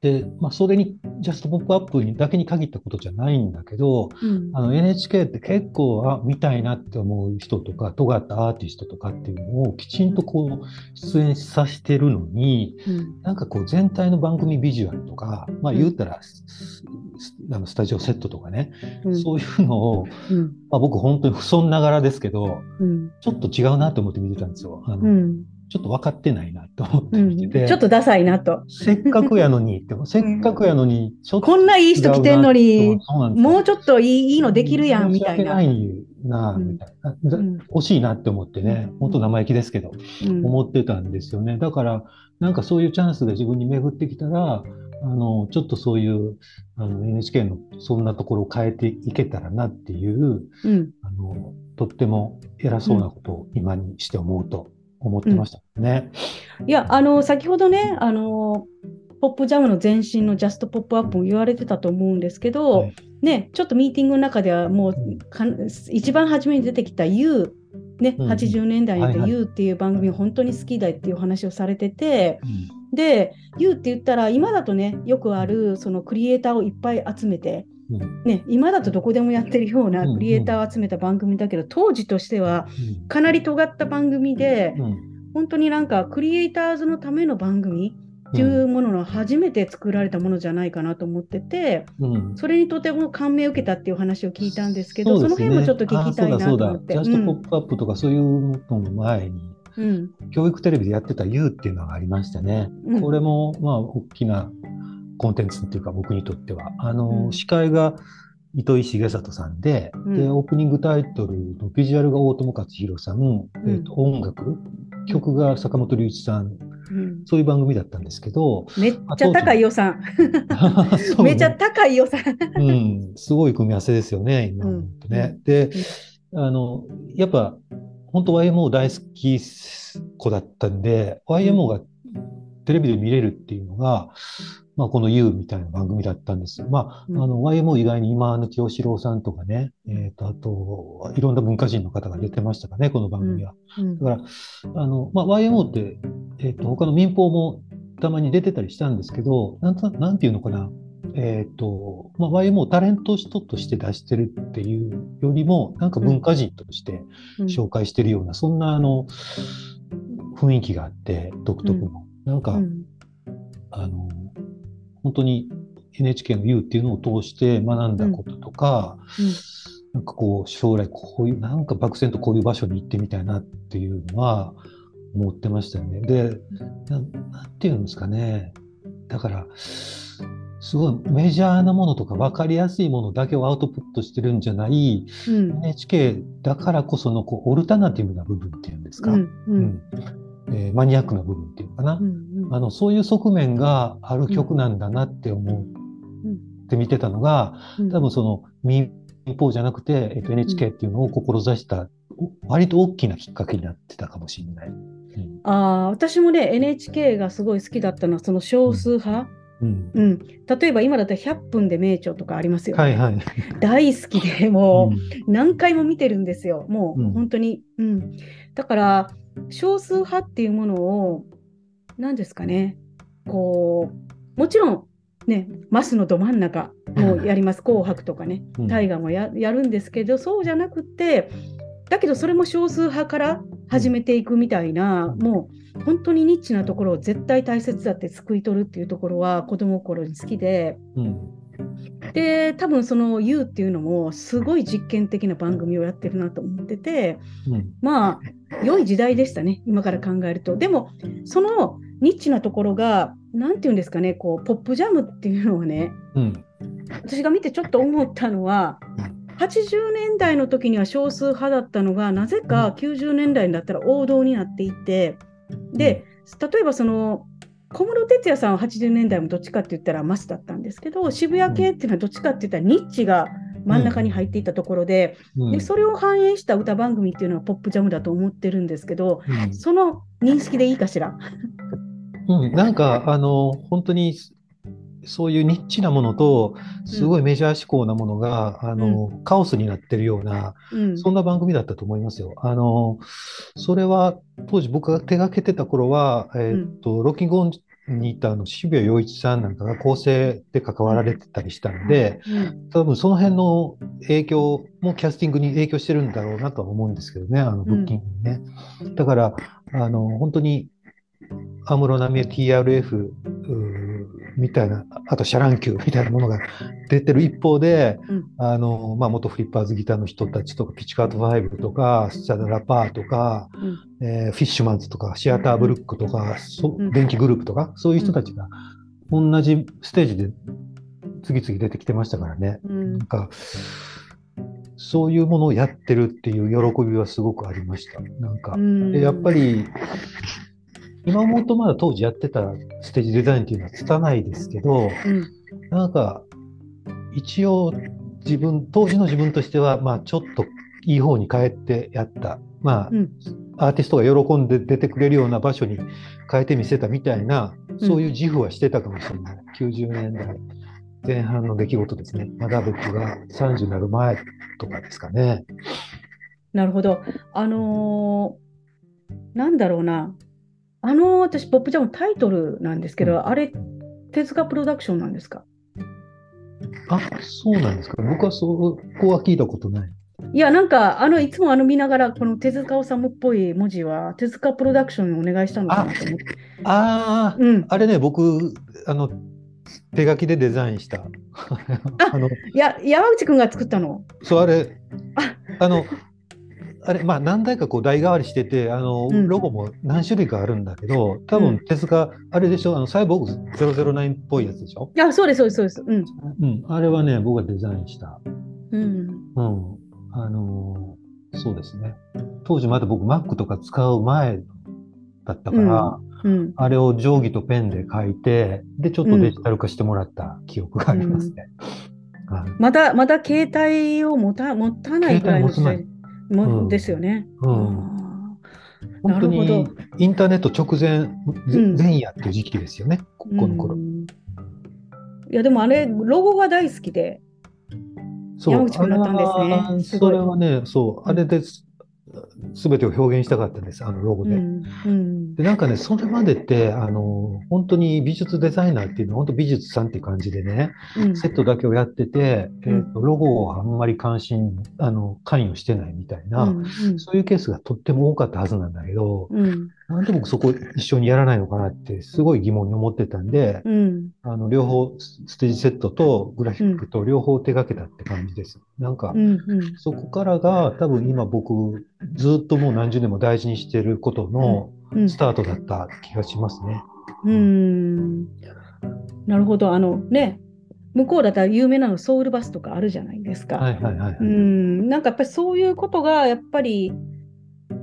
で、まあ、それに、ジャストポップアップにだけに限ったことじゃないんだけど、うん。あの NHK って結構、あ、見たいなって思う人とか、尖ったアーティストとかっていうのをきちんとこう、出演させてるのに、うん。なんかこう全体の番組ビジュアルとか、まあうん。言うたら、ススあのスタジオセットとかね、うん。そういうのを、うん。まあ僕本当に不損ながらですけど、うん。ちょっと違うなと思って見てたんですよ。あのうん。ちょっと分かってないなと思ってうん見てて、ちょっとダサいなと。せっかくやのにって、せっかくやのに、ちょっとこんないい人来てんのにもうちょっといいいいのできるやんみたいな。ないな、うんみたいな、ざうん。惜しいなって思ってね、本当生意気ですけど、うん。思ってたんですよね。だから、なんかそういうチャンスが自分に巡ってきたら、あの、ちょっとそういう、あの、NHK のそんなところを変えていけたらなっていう、うん。あの、とっても偉そうなことを今にして思うと思ってましたね。いや、あの、先ほどね、あの、ポップジャムの前身のジャストポップアップも言われてたと思うんですけど、はい。ね、ちょっとミーティングの中ではもううん。かん一番初めに出てきた You、ね、うん80年代に You っていう番組本当に好きだっていうお話をされてて、うん。で、You って言ったら今だとね、よくあるそのクリエイターをいっぱい集めて、うんね、今だとどこでもやってるようなうんクリエイターを集めた番組だけど、当時としてはかなり尖った番組で、本当になんかクリエイターズのための番組っていうものの初めて作られたものじゃないかなと思ってて、うん。それにとても感銘を受けたっていう話を聞いたんですけど、その辺もちょっと聞きたいなと思って。ジャストポップアップとかそういうのの前に、うん。教育テレビでやってた You っていうのがありましたね。うん。これも、まあ、大きなコンテンツっていうか、僕にとっては。あの、うん。司会が糸井重里さんで、うん。で、オープニングタイトルのビジュアルが大友克洋さん、えっと音楽、曲が坂本龍一さん、うん。そういう番組だったんですけど、めっちゃ高い予算。ね。めっちゃ高い予算。うん、すごい組み合わせですよね、今ね。で、あの、やっぱ、本当 YMO 大好き子だったんで、YMO がテレビで見れるっていうのが、まあ、この You みたいな番組だったんです。まあ、うん。あの、YMO 以外に今の清志郎さんとかね、えっと、あと、いろんな文化人の方が出てましたかね、この番組は。うん。だから、あの、まあ、YMO って、えっと、他の民放もたまに出てたりしたんですけど、なんと、なんていうのかな。えっと、まあ、YMO をタレント人として出してるっていうよりも、なんか文化人としてうん。紹介してるような、そんなあの、雰囲気があって、独特の。なんか、うん。あの、本当に NHK の U っていうのを通して学んだこととか、なんかこう、将来こういう、なんか漠然とこういう場所に行ってみたいなっていうのは思ってましたよね。で、なんなんていうんですかね。だから、すごいメジャーなものとか分かりやすいものだけをアウトプットしてるんじゃない、うん NHK だからこそのこうオルタナティブな部分っていうんですか、うんううんんえーマニアックな部分っていうのかな。うんあの、そういう側面がある曲なんだなって思って見てたのが、うん。多分その民放じゃなくて、えっと、NHK っていうのを志した、お割と大きなきっかけになってたかもしれない。うん。あー私もね NHK がすごい好きだったのはその少数派、うん。うん、例えば今だったら100分で名著とかありますよね、はいはい。大好きで もうう何回も見てるんですよ。もううん。本当に、うん、だから少数派っていうものを何ですかね。こうもちろんねマスのど真ん中もやります。紅白とかね。うん。大河もややるんですけどそうじゃなくてだけどそれも少数派から始めていくみたいな、うん。もう本当にニッチなところを絶対大切だって救い取るっていうところは子供心に好きで。うん。で多分その「YOU」っていうのもすごい実験的な番組をやってるなと思っててうん。まあ良い時代でしたね今から考えると。でもそのニッチなところが何て言うんですかねこうポップジャムっていうのはねうん。私が見てちょっと思ったのは80年代の時には少数派だったのがなぜか90年代になったら王道になっていってで例えばその小室哲哉さんは80年代もどっちかって言ったらマスだったんですけど渋谷系っていうのはどっちかって言ったらニッチが真ん中に入っていったところで,、うん。でそれを反映した歌番組っていうのはポップジャムだと思ってるんですけどうん。その認識でいいかしら？うん、なんか、あの、本当に、そういうニッチなものと、すごいメジャー志向なものが、あの、カオスになってるような、うん。そんな番組だったと思いますよ。あの、それは、当時僕が手がけてた頃は、えーっと、ロッキングオンにいたあの渋谷陽一さんなんかが構成で関わられてたりしたので、うん。多分その辺の影響もキャスティングに影響してるんだろうなとは思うんですけどね、あのブッキングにね。だから、あの、本当に、安室奈美恵 TRF みたいな、あとシャ乱Q みたいなものが出てる一方で、うん。あの、まあ、元フリッパーズギターの人たちとか、ピッチカート5とか、スチャダラパーとか、うん。えーフィッシュマンズとか、シアターブルックとか、そうん。電気グルーヴとか、そういう人たちが同じステージで次々出てきてましたからね。うん。なんか、そういうものをやってるっていう喜びはすごくありました。なんか、うん。でやっぱり、今思うとまだ当時やってたステージデザインっていうのは拙いですけど、うんなんか、一応自分、当時の自分としては、まあちょっといい方に変えてやった。まあ、うんアーティストが喜んで出てくれるような場所に変えてみせたみたいな、そういう自負はしてたかもしれない。90年代前半の出来事ですね。まだ僕が30になる前とかですかね。なるほど。あのーなんだろうな。あの私、ポップジャムタイトルなんですけど、うんあれ、手塚プロダクションなんですか？あ、そうなんですか？僕はそこは聞いたことない。いや、なんか、あの、いつもあの見ながら、この手塚治虫っぽい文字は、手塚プロダクションにお願いしたのかなと思って。ああ、うん。あれね、僕、あの、手書きでデザインした。あ の、いや、山口くんが作ったの。そう、あれあ、あの、あれ、まあ、何台かこう代替わりしてて、あの、うんロゴも何種類かあるんだけど、多うん分手塚、あれでしょ、あの、サイボーグ009っぽいやつでしょ？あ、そうです、そうです、そうです。うん。うん、あれはね、僕がデザインした。うん。うん。あのーそうですね。当時まだ僕 Mac とか使う前だったから、うん。あれを定規とペンで書いて、で、ちょっとデジタル化してもらった記憶がありますね。はいまだ、まだ携帯を持た、持たないぐらいの時代も、うんですよね。うんあ本当なるにほインターネット直前、前夜っていう時期ですよね、この頃。うんいや、でもあれ、ロゴが大好きで。山口君だったんですねそれはね、そう、あれです、すべてを表現したかったんです、あのロゴで。うん。うん。で、なんかね、それまでって、あの、本当に美術デザイナーっていうのは、本当美術さんって感じでね、うんセットだけをやってて、うんえっと、ロゴをあんまり関心、あの、関与してないみたいな、うんうんそういうケースがとっても多かったはずなんだけど、うん。なんで僕そこ一緒にやらないのかなって、すごい疑問に思ってたんで、うん。あの、両方、スステージセットとグラフィックと両方手掛けたって感じです。なんかう、ん。うん。そこからが多分今僕、ずっともう何十年も大事にしてることのうんスタートだった気がしますね。うん。なるほど。あのね、向こうだったら有名なのソウルバスとかあるじゃないですか。はいはいはい。うん。なんかやっぱりそういうことが、やっぱり、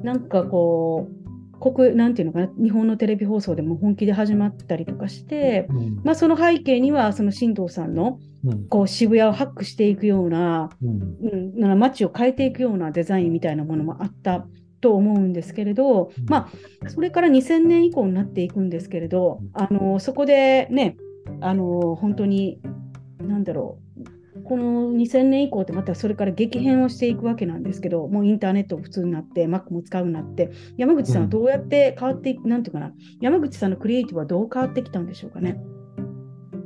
なんかこう、国、なんていうのかな、日本のテレビ放送でも本気で始まったりとかして、うんまあその背景には、その新藤さんの、うんこう渋谷をハックしていくような、うんうん、な街を変えていくようなデザインみたいなものもあったと思うんですけれど、うん。まあ、それから2000年以降になっていくんですけれどうん、あのそこでね、あの本当に、なんだろう、この2000年以降ってまたそれから激変をしていくわけなんですけど、もうインターネットも普通になって、Mac も使うようになって、山口さんはどうやって変わっていく、なんていうかな、山口さんのクリエイティブはどう変わってきたんでしょうかね？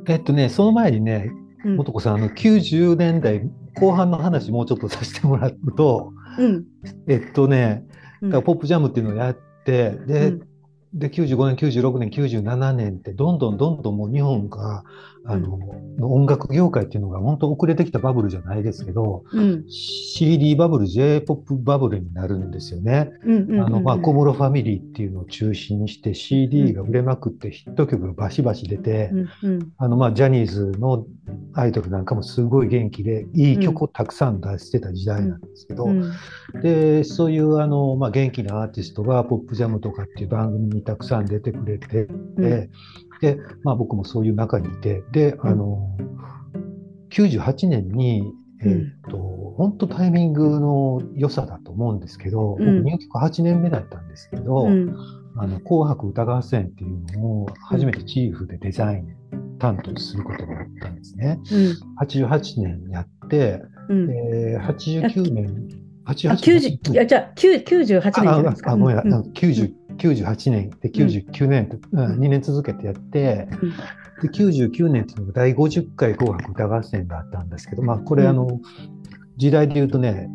えっとね、その前にね、うん。もとこさん、あの、90年代後半の話もうちょっとさせてもらうと、うん。えっとね、うんだからポップジャムっていうのをやって、で、うん。で、95年、96年、97年って、どんどんどんどんもう日本が、あの、の音楽業界っていうのが本当遅れてきたバブルじゃないですけど、うん、CD バブル、J-POP バブルになるんですよね。小室ファミリーっていうのを中心にして CD が売れまくってヒット曲がバシバシ出て、うん、うん、あの、まあ、ジャニーズのアイドルなんかもすごい元気で、いい曲をたくさん出してた時代なんですけど、うん、で、そういうあの、まあ、元気なアーティストがポップジャムとかっていう番組にたくさん出てくれて、うんで、まあ、僕もそういう中にいて、で、あの、98年に、えーっと、本当タイミングの良さだと思うんですけど、うん。僕入局8年目だったんですけど、うん、あの、紅白歌合戦っていうのを初めてチーフでデザイン担当することがあったんですね。88年やって、うん、うん。えー、89年、あ、88 90、いや、じゃあ、9 98年じゃないですか。ああごめんなさい、うんあの90 98年。で99年。と、うん。2年続けてやって、うん。で99年っていうのが第50回紅白歌合戦があったんですけど、まあ、これ、うん。あの時代で言うとね、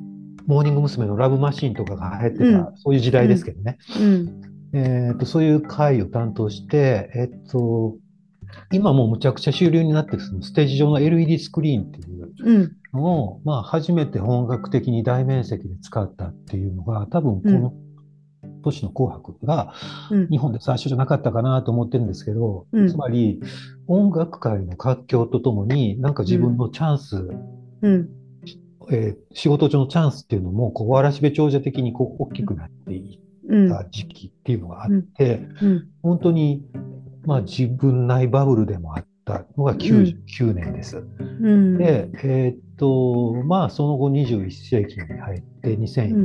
モーニング娘。のラブマシーンとかが流行ってた、うん。そういう時代ですけどね、うん、えーと、そういう会を担当して、えっと、今もうむちゃくちゃ主流になってるそのステージ上の LED スクリーンっていううん、のを、まあ、初めて本格的に大面積で使ったっていうのが、多分この年の紅白がうん、日本で最初じゃなかったかなと思ってるんですけど、うん。つまり音楽界の活況とともに、なんか自分のチャンスうん、えー仕事上のチャンスっていうのも、こう、わらしべ長者的にこう大きくなっていうん。った時期っていうのがあって、うん。本当に、まあ自分内バブルでもあったのが99年です。うん。で、えーっと、まあその後21世紀に入って2001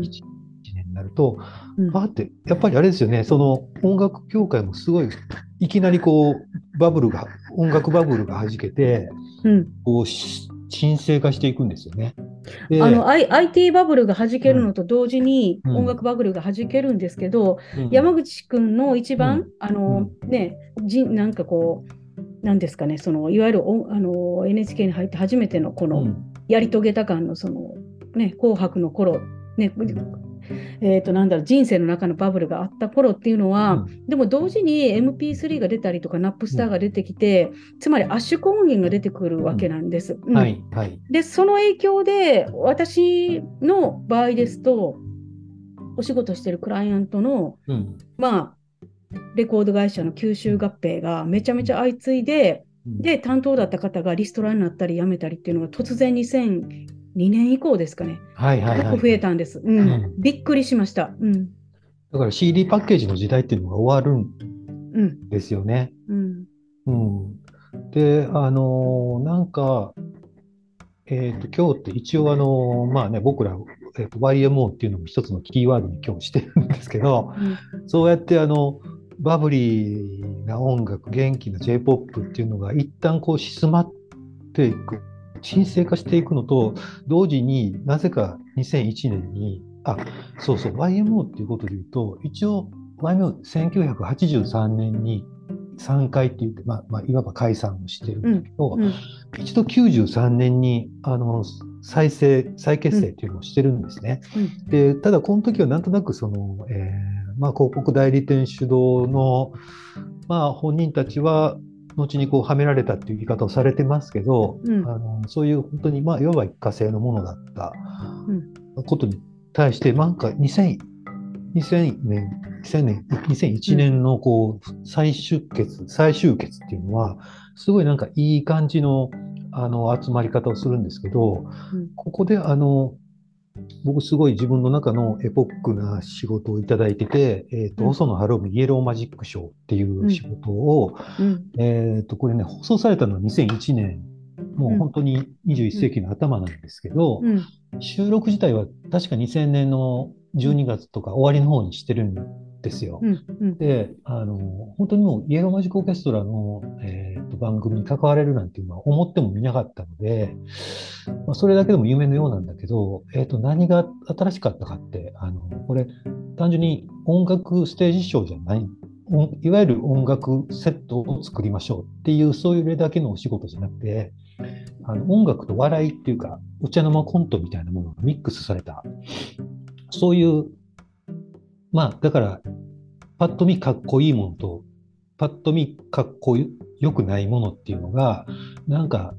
年になると、うん。あって、やっぱりあれですよね、その音楽業界もすごい、いきなりこう、バブルが、音楽バブルが弾けて、うん。こう、し沈静化していくんですよね。であの、I、IT バブルが弾けるのと同時にうん。音楽バブルが弾けるんですけど、うん。山口くんの一番、うん。あの、ね、じなんかこう、なんですかね、そのいわゆるおあの NHK に入って初めてのこのうん。やり遂げた感のその、ね、紅白の頃、ね、えーとなんだろう人生の中のバブルがあった頃っていうのは、でも同時に MP3 が出たりとか、ナップスターが出てきて、つまり圧縮音源が出てくるわけなんです。うんはい、はい。で、その影響で、私の場合ですと、お仕事してるクライアントの、うんまあ、レコード会社の吸収合併がめちゃめちゃ相次いで、で、担当だった方がリストラになったり辞めたりっていうのが突然2002年以降ですかね、はい、はい、はい。増えたんです。うんうんびっくりしました。うん。だから CD パッケージの時代っていうのが終わるんうん。ですよね。うん。うん。で、あのーなんか、えっと、今日って一応あのーまあね、僕ら、えっと YMO っていうのも一つのキーワードに今日してるんですけど、そうやってあの、バブリーな音楽、元気な J-POP っていうのが一旦こう静まっていく、沈静化していくのと、同時になぜか2001年に、あ、そうそう、YMO っていうことで言うと、一応 YMO1983 年に3回って言って、まあ、まあ、いわば解散をしてるんだけど、うん。一度93年にあの再生、再結成っていうのをしてるんですね。うんで、ただこの時はなんとなくその、えーまあ、広告代理店主導の、まあ、本人たちは後にこうはめられたっていう言い方をされてますけど、うん。あのそういう本当に、まあ、いわば一過性のものだったうん。ことに対して、なんか2000 2000年、2000年、2001年のこう再出血、再集結っていうのは、すごいなんかいい感じのあの集まり方をするんですけど、うん。ここであの、僕すごい自分の中のエポックな仕事をいただいてて、えっ、と、うん細野晴臣イエローマジックショーっていう仕事を、うん。えっ、と、これね、放送されたのは2001年、もう本当に21世紀の頭なんですけど、うん。収録自体は確か2000年の12月とか終わりの方にしてるんですよ。で、あの、本当にもうイエローマジックオーケストラの、えーと番組に関われるなんていうのは思ってもみなかったので、まあ、それだけでも夢のようなんだけど、えっ、と、何が新しかったかって、あの、これ、単純に音楽ステージショーじゃない、いわゆる音楽セットを作りましょうっていう、そういうだけのお仕事じゃなくて、あの音楽と笑いっていうか、お茶の間コントみたいなものがミックスされた、そういう、まあ、だから、パッと見かっこいいものと、パッと見かっこよくないものっていうのが、なんか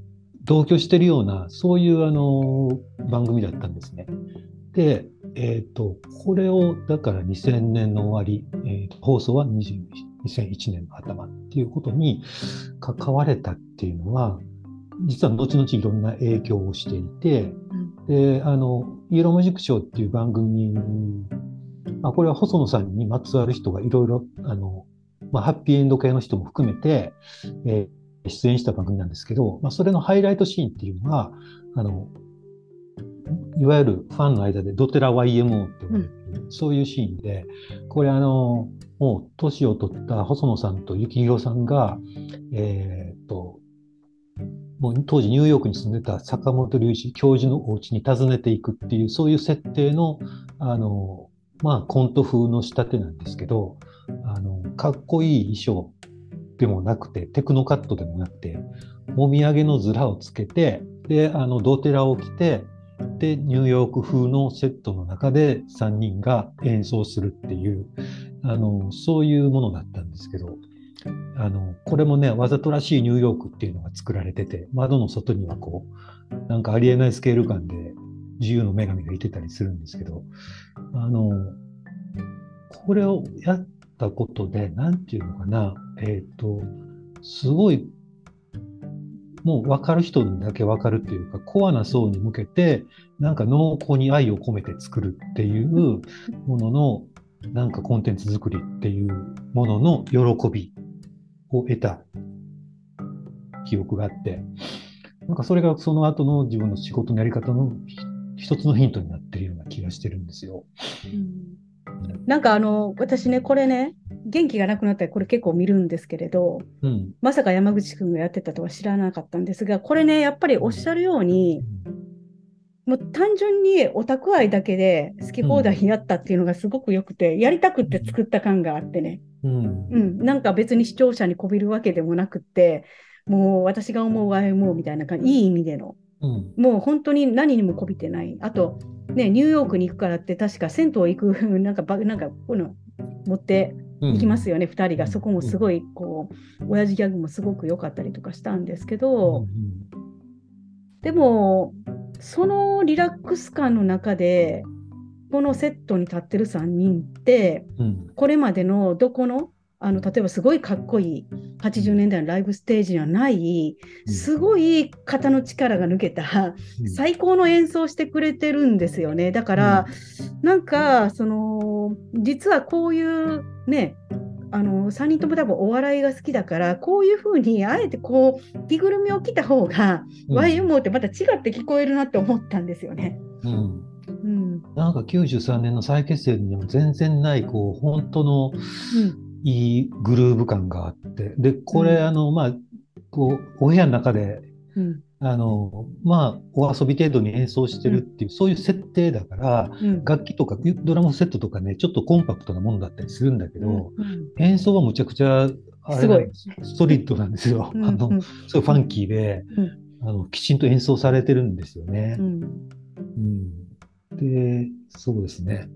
同居してるような、そういうあの番組だったんですね。で、えっ、と、これを、だから2000年の終わり、えーと放送は20 2001年の頭っていうことに関われたっていうのは、実は後々いろんな影響をしていて、で、あの、イエローマジックショーっていう番組、まあ、これは細野さんにまつわる人がいろいろ、あの、まあ、ハッピーエンド系の人も含めて、えー出演した番組なんですけど、まあ、それのハイライトシーンっていうのが、あの、いわゆるファンの間でドテラ YMO って呼ばれる、そういうシーンで、これあの、もう年を取った細野さんと幸宏さんが、えーっと、もう当時ニューヨークに住んでた坂本龍一教授のお家に訪ねていくっていう、そういう設定の、あの、まあコント風の仕立てなんですけど、あの、かっこいい衣装でもなくて、テクノカットでもなくて、もみあげのズラをつけて、で、あの、ドテラを着て、で、ニューヨーク風のセットの中で3人が演奏するっていう、あの、そういうものだったんですけど、あの、これもね、わざとらしいニューヨークっていうのが作られてて、窓の外にはこう、なんかありえないスケール感で自由の女神がいてたりするんですけど、あの、これをやったことで、なんていうのかな、えっ、と、すごい、もう分かる人にだけ分かるっていうか、コアな層に向けて、なんか濃厚に愛を込めて作るっていうものの、なんかコンテンツ作りっていうものの喜びを得た記憶があって、なんかそれがその後の自分の仕事のやり方の一つのヒントになってるような気がしてるんですよ。なんかあの私ねこれね元気がなくなったらこれ結構見るんですけれどうん。まさか山口くんがやってたとは知らなかったんですがこれねやっぱりおっしゃるようにもう単純にオタク愛だけで好き放題やったっていうのがすごく良くてやりたくって作った感があってね、うん。うん、なんか別に視聴者にこびるわけでもなくってもう私が思うああ思うみたいな感じいい意味でのうん。もう本当に何にもこびてない。あと、ね、ニューヨークに行くからって、確か銭湯行く、なんかば、なんかこの持ってうん。行きますよね、2人が。そこもすごい、こう、親父ギャグもすごく良かったりとかしたんですけど、でも、そのリラックス感の中で、このセットに立ってる3人って、うん。うん。これまでのどこの、あの例えばすごいかっこいい80年代のライブステージにはない、うん。すごい肩の力が抜けた、うん。最高の演奏してくれてるんですよね。だから、なんかその実はこういうねあの3人とも多分お笑いが好きだからこういうふうにあえてこう着ぐるみを着た方が、うん。YMO ってまた違って聞こえるなって思ったんですよね。うん。うん。なんか93年の再結成には全然ない、こう、本当のうんいいグルーヴ感があって、で、これ、うん。あの、まあ、こう、お部屋の中で、うん。あの、まあ、お遊び程度に演奏してるっていう、そういう設定だから、うん。楽器とか、ドラムセットとかね、ちょっとコンパクトなものだったりするんだけど、うん。演奏はむちゃくちゃ、あれストリートなんですよ。うん。あの、うん。すごいファンキーで、あの、きちんと演奏されてるんですよね。う。ん。うん。で、そうですね。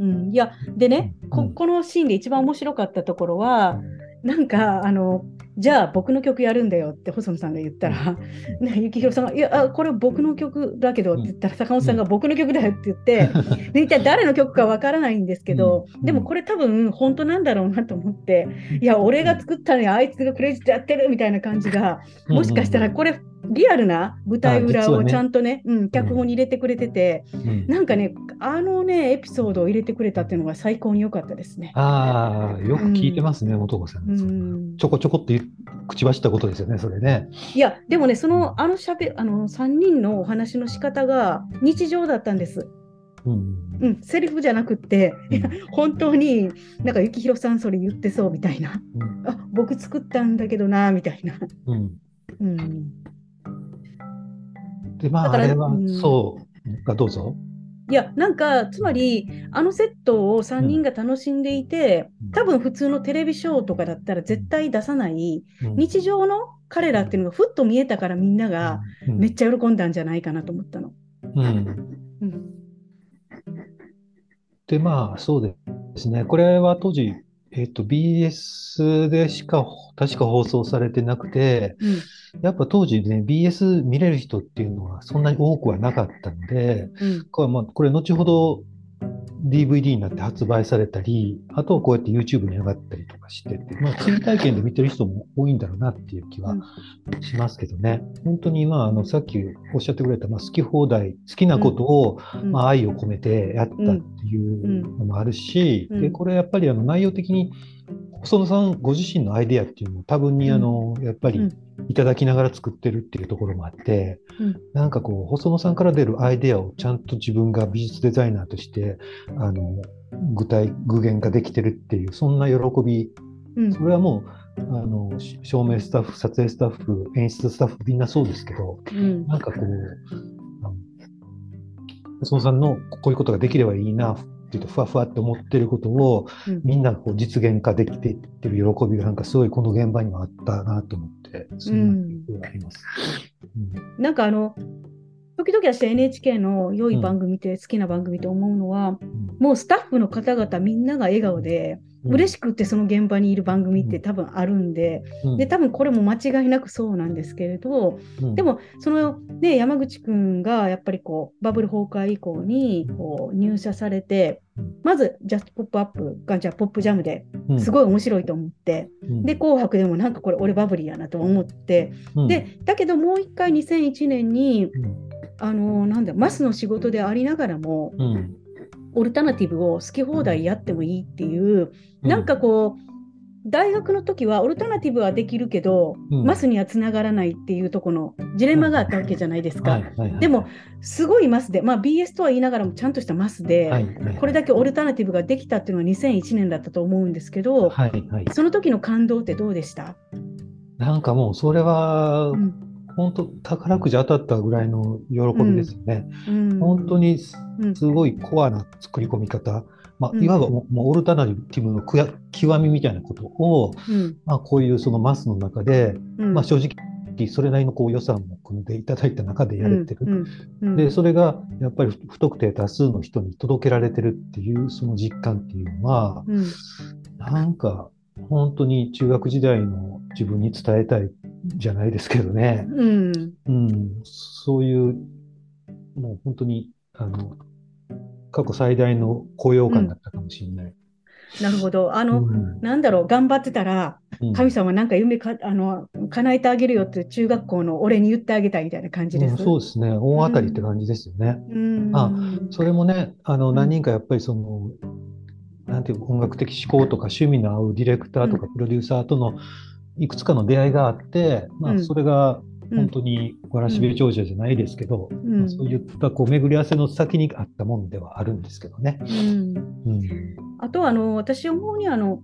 うん、いやでねこうん。このシーンで一番面白かったところはなんかあのじゃあ僕の曲やるんだよって細野さんが言ったら、ね、幸宏さんが「いやあこれ僕の曲だけど」って言ったら坂本さんが「僕の曲だよ」って言って、で一体誰の曲かわからないんですけど、うん。でもこれ多分本当なんだろうなと思って「いや俺が作ったのにあいつがクレジットやってる」みたいな感じがもしかしたらこれリアルな舞台裏をちゃんとね、うん、脚本に入れてくれてて。うんなんかね、あのね、エピソードを入れてくれたっていうのが最高に良かったですね。ああ、よく聞いてますね、元子さん。うんちょこちょこって口走ったことですよね、それね。いや、でもね、その、あのしゃべ、あの、3人のお話の仕方が日常だったんです。うん。うん、セリフじゃなくって、うん 本当に、なんか、幸宏さんそれ言ってそうみたいな。うんあ、僕作ったんだけどな、みたいな。うん。うん。で、まあ、あれはうん、そう、がどうぞ。いや、なんか、つまり、あのセットを3人が楽しんでいて、うん多分普通のテレビショーとかだったら絶対出さない、うん日常の彼らっていうのがふっと見えたからみんながうんめっちゃ喜んだんじゃないかなと思ったの。うん。うんで、まあ、そうですね。これは当時、えっと、BS でしか、確か放送されてなくて、うん。やっぱ当時ね、BS 見れる人っていうのはそんなに多くはなかったので、うん。これまあこれ後ほど DVD になって発売されたり、あとはこうやって YouTube に上がったりとかしてて、まあ、追体験で見てる人も多いんだろうなっていう気はしますけどね。本当に、まあ、あの、さっきおっしゃってくれた、まあ、好き放題、好きなことを、うん。まあ、愛を込めてやったっていうのもあるし、うん。で、これやっぱりあの内容的に、細野さんご自身のアイデアっていうのも多分にあの、やっぱりうん。いただきながら作ってるっていうところもあって、うん。なんかこう、細野さんから出るアイデアをちゃんと自分が美術デザイナーとして、あの、具体、具現化できてるっていう、そんな喜び、うん。それはもう、あの、し照明スタッフ、撮影スタッフ、演出スタッフ、みんなそうですけど、うん。なんかこう、細野さんのこういうことができればいいなっていうと、ふわふわって思ってることを、うん。みんなこう実現化できていってる喜びがなんかすごいこの現場にはあったなと思って、そんなあります。うん。なんかあの時々私 NHK の良い番組って好きな番組と思うのは、もうスタッフの方々みんなが笑顔で、うん嬉しくってその現場にいる番組って多分あるんで、うん。で多分これも間違いなくそうなんですけれど、うん。でもそのね山口くんがやっぱりこうバブル崩壊以降にこう入社されてまずジャストポップアップがじゃあポップジャムでうん。すごい面白いと思って、うん。で紅白でもなんかこれ俺バブリーやなと思って、うん。でだけどもう一回2001年にうん。あのなんだマスの仕事でありながらもうんオルタナティブを好き放題やってもいいっていう、なんかこう大学の時はオルタナティブはできるけど、うん。マスにはつながらないっていうところのジレンマがあったわけじゃないですか。はい。はい。はい。でもすごいマスで、まあ、BS とは言いながらもちゃんとしたマスで、はい。はい。これだけオルタナティブができたっていうのは2001年だったと思うんですけど、はい。はい。その時の感動ってどうでした、なんかもうそれはうん本当宝くじ当たったぐらいの喜びですよね。うん。本当にすごいコアな作り込み方、まあ、うん。いわばもうオルタナティブの極みみたいなことを、うん。まあ、こういうそのマスの中で、うん。まあ、正直それなりのこう予算も組んでいただいた中でやれてる。でそれがやっぱり不特定多数の人に届けられてるっていうその実感っていうのはうん。なんか本当に中学時代の自分に伝えたいじゃないですけどね、うん。うん、そういうもう本当にあの過去最大の高揚感だったかもしれない。なるほど。あうの、ん。なんだろう、頑張ってたら、うん。神様なんか夢かあの叶えてあげるよって中学校の俺に言ってあげたいみたいな感じでうんす。そうですね。大当たりって感じですよね。うん。あそれもね、あのうん。何人かやっぱりその、なんていう音楽的思考とか趣味の合うディレクターとかプロデューサーとのいくつかの出会いがあって、まあ、うん。それがうん。本当にわらしべ長者じゃないですけど、うん。まあそういったこう巡り合わせの先にあったものではあるんですけどね。うん。うん。あとはあの私思うにあの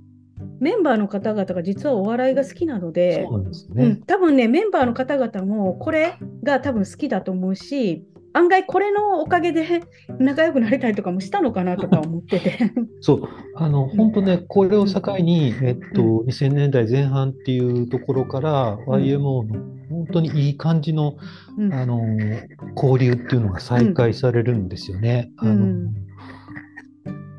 メンバーの方々が実はお笑いが好きなのでそう、なんですよね。うん。、多分ねメンバーの方々もこれが多分好きだと思うし案外これのおかげで仲良くなれたりとかもしたのかなとか思ってて。そう、あの、本当ね、これを境に、えっと、う2000年代前半っていうところから、YMO の本当にいい感じの、うん。あの、交流っていうのが再開されるんですよね。うん。あの、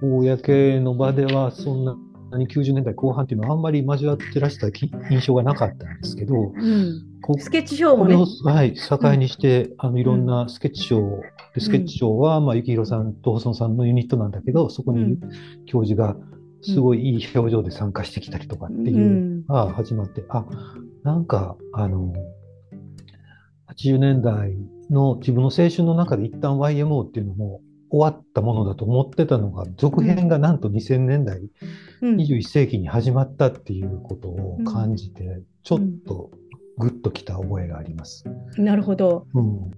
公の場ではそんなに90年代後半っていうのはあんまり交わってらしたき印象がなかったんですけど、うん。こスケッチショーもね。はい、境にして、あのいろんなスケッチショー、でスケッチショーは、まあ、幸宏さんと細野さんのユニットなんだけど、そこにうん。教授がすごいいい表情で参加してきたりとかっていうのが始まって、あ、なんか、あの、80年代の自分の青春の中で一旦 YMO っていうのも終わったものだと思ってたのが続編がなんと2000年代、うん、21世紀に始まったっていうことを感じて、うん、ちょっとグッときた覚えがあります。なるほど、うん。